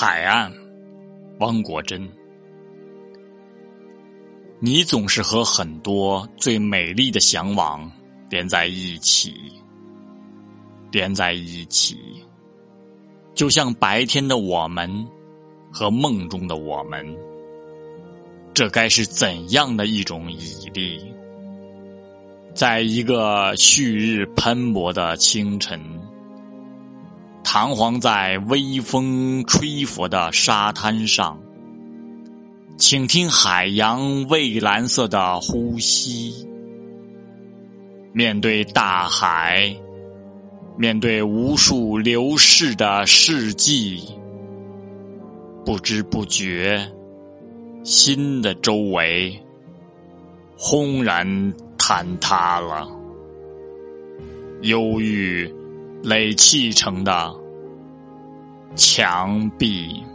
海岸，汪国真。你总是和很多最美丽的向往连在一起，连在一起，就像白天的我们和梦中的我们。这该是怎样的一种绮丽？在一个旭日喷薄的清晨。彷徨在微风吹拂的沙滩上，倾听海洋蔚蓝色的呼吸。面对大海，面对无数流逝的世纪，不知不觉，心的周围轰然坍塌了，忧郁。垒砌成的墙壁。